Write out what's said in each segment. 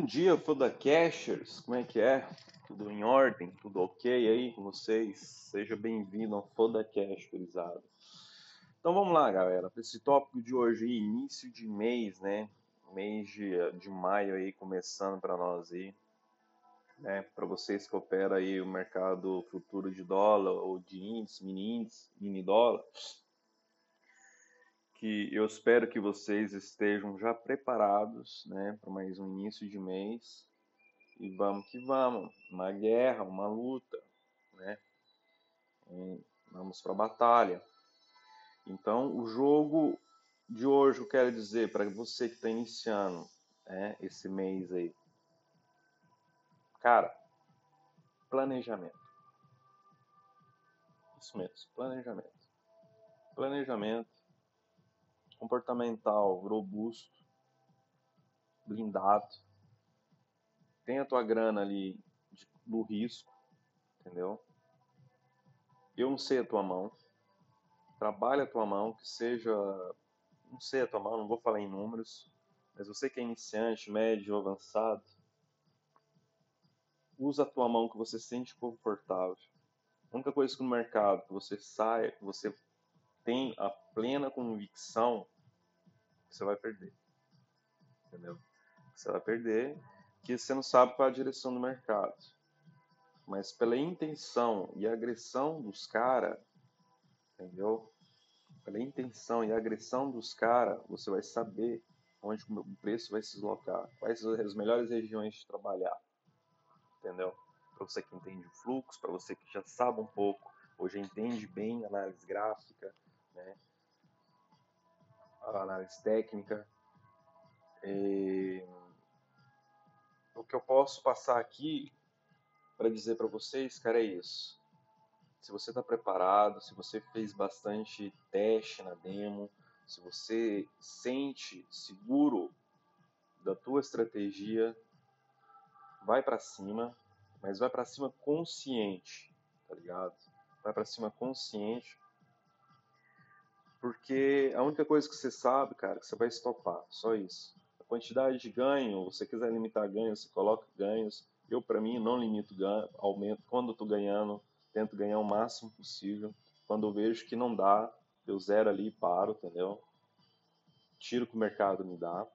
Bom dia, Foda Cashers, como é que é? Tudo em ordem? Tudo ok aí com vocês? Seja bem-vindo ao Foda Cash, gurizada. Então vamos lá, galera, para esse tópico de hoje, início de mês, né? Mês de, de maio aí, começando para nós aí, né? Para vocês que operam aí o mercado futuro de dólar ou de índice, mini índice, mini dólar, que eu espero que vocês estejam já preparados né, para mais um início de mês. E vamos que vamos. Uma guerra, uma luta. Né? E vamos para a batalha. Então, o jogo de hoje, eu quero dizer para você que está iniciando né, esse mês aí. Cara, planejamento. Isso mesmo, planejamento. Planejamento comportamental robusto, blindado, tem a tua grana ali do risco, entendeu? Eu não sei a tua mão, trabalha a tua mão, que seja, não sei a tua mão, não vou falar em números, mas você que é iniciante, médio, avançado, usa a tua mão que você sente confortável. A única coisa que no mercado que você sai, que você tem a plena convicção você vai perder. Entendeu? Você vai perder que você não sabe qual é a direção do mercado. Mas pela intenção e agressão dos caras, entendeu? Pela intenção e agressão dos caras, você vai saber onde o preço vai se deslocar, quais as melhores regiões de trabalhar. Entendeu? Para você que entende o fluxo, para você que já sabe um pouco, ou já entende bem análise gráfica, né? A análise técnica. E... O que eu posso passar aqui para dizer para vocês, cara, é isso. Se você está preparado, se você fez bastante teste na demo, se você sente seguro da tua estratégia, vai para cima, mas vai para cima consciente, tá ligado? Vai para cima consciente, porque a única coisa que você sabe, cara, é que você vai estopar, só isso. A quantidade de ganho, você quiser limitar ganhos, você coloca ganhos. Eu, para mim, não limito ganho, aumento. Quando eu tô ganhando, tento ganhar o máximo possível. Quando eu vejo que não dá, eu zero ali e paro, entendeu? Tiro que o mercado me dá.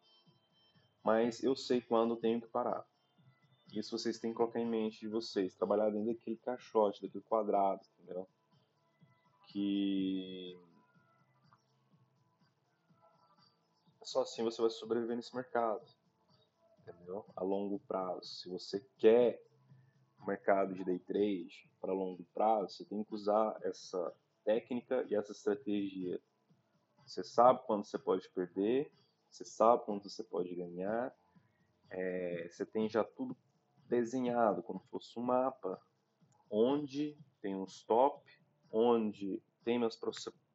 Mas eu sei quando tenho que parar. Isso vocês têm que colocar em mente de vocês. Trabalhar dentro daquele caixote, daquele quadrado, entendeu? Que Só assim você vai sobreviver nesse mercado. Entendeu? A longo prazo. Se você quer o mercado de day trade para longo prazo, você tem que usar essa técnica e essa estratégia. Você sabe quando você pode perder, você sabe quando você pode ganhar, é, você tem já tudo desenhado como se fosse um mapa, onde tem um stop, onde tem as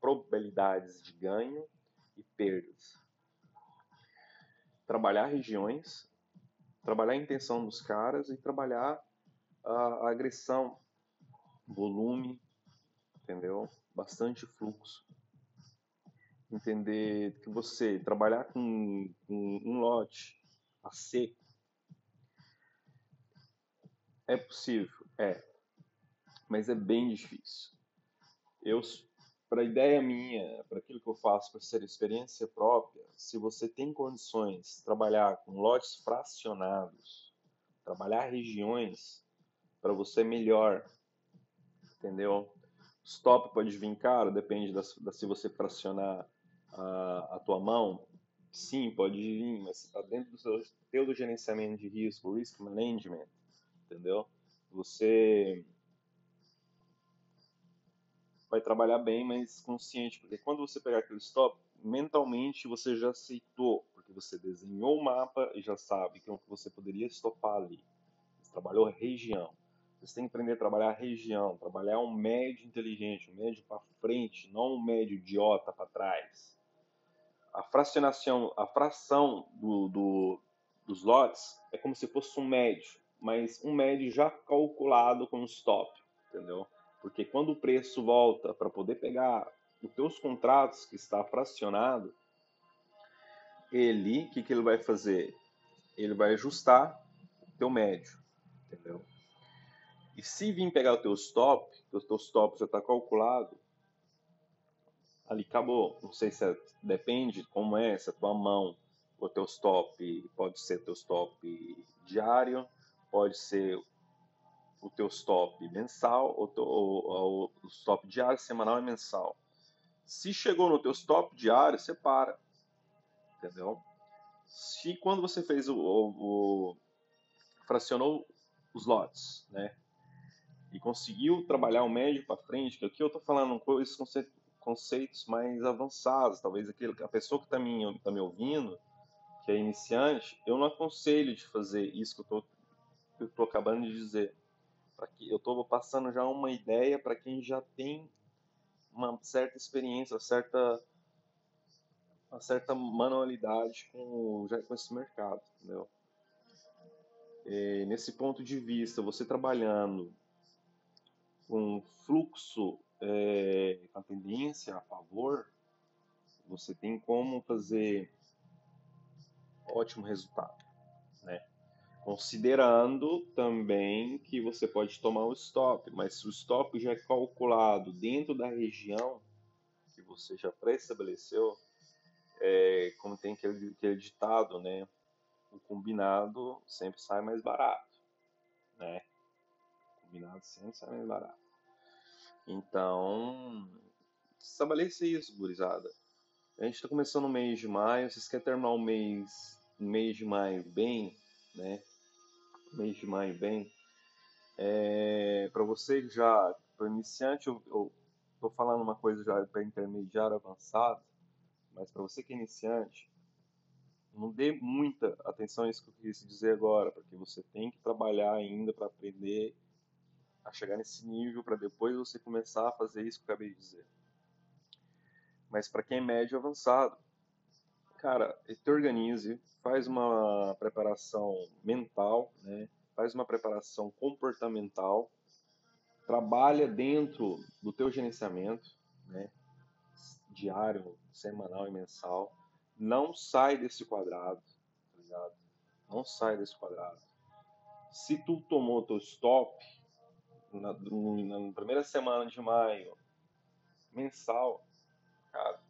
probabilidades de ganho e perdas trabalhar regiões, trabalhar a intenção dos caras e trabalhar a, a agressão, volume, entendeu? Bastante fluxo. Entender que você trabalhar com, com um lote a seco é possível, é, mas é bem difícil. Eu para a ideia minha, para aquilo que eu faço, para ser experiência própria, se você tem condições de trabalhar com lotes fracionados, trabalhar regiões, para você melhor, entendeu? Stop pode vir caro, depende da, da se você fracionar a, a tua mão. Sim, pode vir, mas está dentro do seu gerenciamento de risco, risk management, entendeu? Você vai trabalhar bem, mas consciente, porque quando você pegar aquele stop, mentalmente você já aceitou, porque você desenhou o mapa e já sabe que você poderia estopar ali. Você trabalhou região. Você tem que aprender a trabalhar região, trabalhar um médio inteligente, um médio para frente, não um médio idiota para trás. A fracionação, a fração do, do, dos lotes é como se fosse um médio, mas um médio já calculado com stop, entendeu? Porque quando o preço volta para poder pegar os teus contratos que está fracionado, ele, o que, que ele vai fazer? ele vai ajustar o teu médio, entendeu? E se vir pegar o teu stop, o teu stop já está calculado, ali acabou. Não sei se é, depende como é, se a tua mão, o teu stop pode ser teu stop diário, pode ser o teu stop mensal, ou, ou, o stop diário, semanal e mensal. Se chegou no teu stop diário, você para, entendeu? Se quando você fez o, o, o fracionou os lotes, né? E conseguiu trabalhar o médio para frente, que aqui eu estou falando coisas, conceitos mais avançados, talvez aquele, a pessoa que está me, tá me ouvindo, que é iniciante, eu não aconselho de fazer isso que eu estou acabando de dizer. Eu estou passando já uma ideia para quem já tem uma certa experiência, uma certa, uma certa manualidade com, já com esse mercado, entendeu? E, nesse ponto de vista, você trabalhando com fluxo é, com a tendência a favor, você tem como fazer ótimo resultado, né? Considerando também que você pode tomar o stop, mas se o stop já é calculado dentro da região que você já pré-estabeleceu, é, como tem aquele, aquele ditado, né? O combinado sempre sai mais barato, né? O combinado sempre sai mais barato. Então, estabeleça isso, gurizada. A gente está começando o mês de maio, vocês querem terminar o mês, mês de maio bem, né? Mês de maio bem. É, para você já, para iniciante, eu, estou falando uma coisa já para intermediário avançado, mas para você que é iniciante, não dê muita atenção a isso que eu quis dizer agora, porque você tem que trabalhar ainda para aprender a chegar nesse nível para depois você começar a fazer isso que eu acabei de dizer. Mas para quem é médio avançado, cara, te organize, faz uma preparação mental, né? faz uma preparação comportamental, trabalha dentro do teu gerenciamento, né? diário, semanal e mensal. Não sai desse quadrado, tá Não sai desse quadrado. Se tu tomou teu stop, na, na primeira semana de maio, mensal, cara,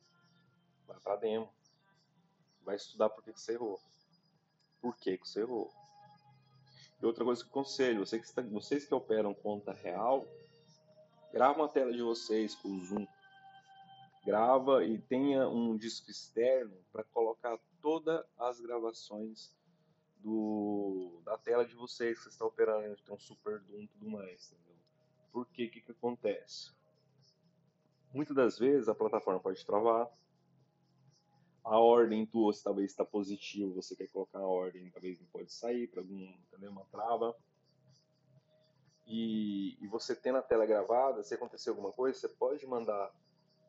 vai pra demo. Vai estudar por que, você errou. Por que, você errou. E outra coisa que eu conselho, você que está, vocês que operam conta real, grava uma tela de vocês com o Zoom. Grava e tenha um disco externo para colocar todas as gravações do, da tela de vocês que você está operando, tem um super Doom e tudo mais. Entendeu? Por que que, que acontece? Muitas das vezes a plataforma pode travar, a ordem tua talvez está positiva, você quer colocar a ordem, talvez não pode sair para algum, entendeu? Uma trava. E, e, você tendo a tela gravada, se acontecer alguma coisa, você pode mandar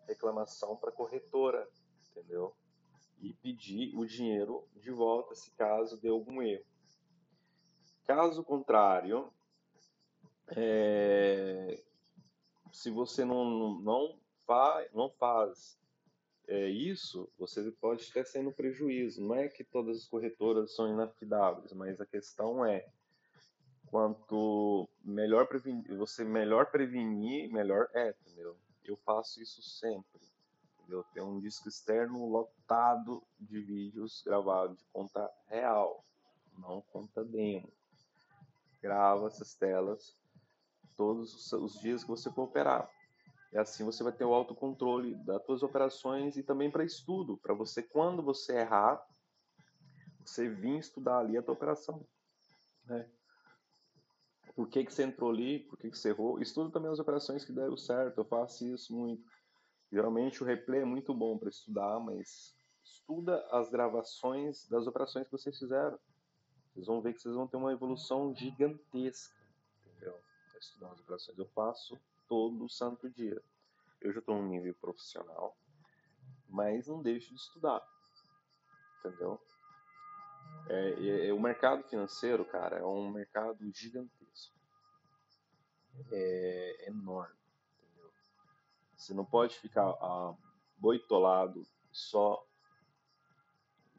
reclamação para a corretora, entendeu? E pedir o dinheiro de volta se caso dê algum erro. Caso contrário, é, se você não, não, fa, não faz é, isso, você pode sair no prejuízo. Não é que todas as corretoras são inafidáveis, mas a questão é quanto melhor prevenir, você melhor prevenir, melhor é, entendeu? Eu faço isso sempre. Entendeu? Tem um disco externo lotado de vídeos gravados de conta real, não conta demo. Grava essas telas todos os dias que você for operar. E assim você vai ter o autocontrole das suas operações e também para estudo, para você, quando você errar, você vir estudar ali a tua operação. Né? Por que, que você entrou ali, por que, que você errou. Estuda também as operações que deram certo, eu faço isso muito. Geralmente o replay é muito bom para estudar, mas estuda as gravações das operações que vocês fizeram. Vocês vão ver que vocês vão ter uma evolução gigantesca estudar as operações. Eu faço todo santo dia. Eu já estou num nível profissional, mas não deixo de estudar. Entendeu? É, é, o mercado financeiro, cara, é um mercado gigantesco. É enorme. Entendeu? Você não pode ficar ah, boitolado só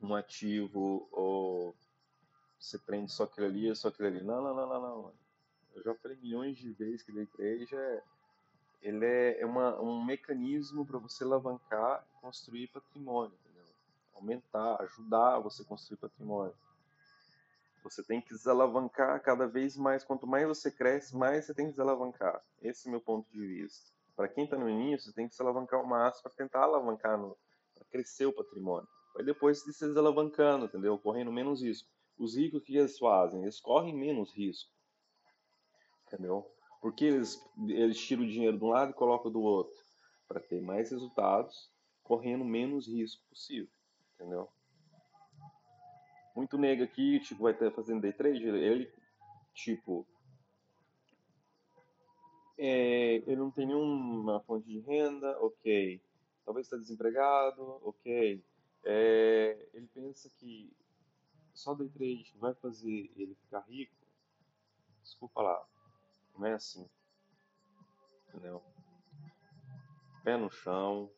um ativo ou você prende só aquele ali, só aquele ali. Não, não, não, não, não. Eu já falei milhões de vezes que day trade é, ele é, é uma, um mecanismo para você alavancar e construir patrimônio, entendeu? Aumentar, ajudar você a construir patrimônio. Você tem que desalavancar cada vez mais. Quanto mais você cresce, mais você tem que desalavancar. Esse é o meu ponto de vista. Para quem está no início, você tem que se alavancar ao máximo para tentar alavancar, para crescer o patrimônio. Aí depois você se desalavancando, entendeu? Correndo menos risco. Os ricos, o que eles fazem? Eles correm menos risco. Entendeu? Porque eles, eles tiram o dinheiro de um lado e colocam do outro. Para ter mais resultados, correndo menos risco possível. Entendeu? muito nego aqui, tipo, vai estar fazendo day trade, ele, tipo, é, ele não tem nenhuma fonte de renda, ok. Talvez está desempregado, ok. É, ele pensa que só day trade vai fazer ele ficar rico. Desculpa lá, não é assim. Entendeu? Pé no chão,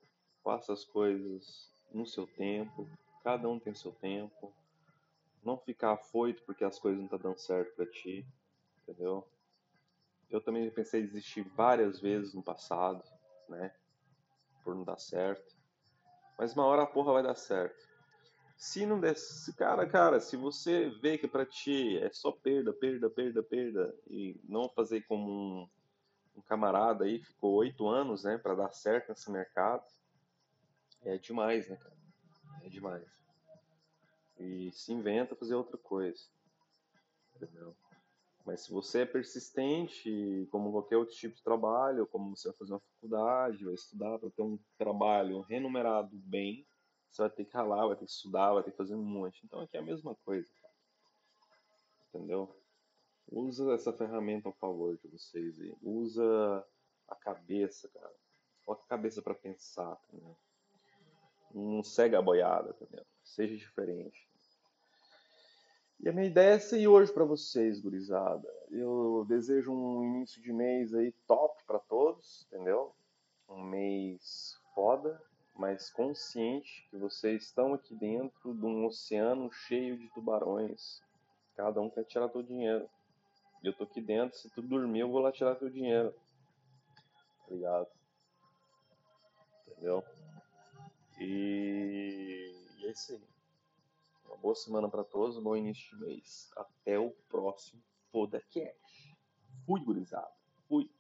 faça as coisas no seu tempo, cada um tem seu tempo não ficar afoito porque as coisas não estão tá dando certo para ti, entendeu? Eu também pensei em desistir várias vezes no passado, né? Por não dar certo. Mas uma hora a porra vai dar certo. Se não der, cara, cara, se você vê que para ti é só perda, perda, perda, perda e não fazer como um, um camarada aí ficou oito anos, né, para dar certo nesse mercado, é demais, né, cara? É demais e se inventa fazer outra coisa. Entendeu? Mas se você é persistente, como qualquer outro tipo de trabalho, como você vai fazer uma faculdade, vai estudar para ter um trabalho remunerado bem, você vai ter que ralar, vai ter que estudar, vai ter que fazer um monte. Então aqui é a mesma coisa, cara. Entendeu? Usa essa ferramenta ao favor de vocês aí. Usa a cabeça, cara. Coloca a cabeça para pensar, entendeu? Não segue a boiada, entendeu? Seja diferente. E a minha ideia é essa hoje para vocês, gurizada. Eu desejo um início de mês aí top para todos, entendeu? Um mês foda, mas consciente que vocês estão aqui dentro de um oceano cheio de tubarões. Cada um quer tirar teu dinheiro. Eu tô aqui dentro, se tu dormir, eu vou lá tirar teu dinheiro. Tá ligado? Entendeu? E, e é isso aí. Uma boa semana para todos, bom início de mês. Até o próximo podcast. Fui, gurizada. Fui.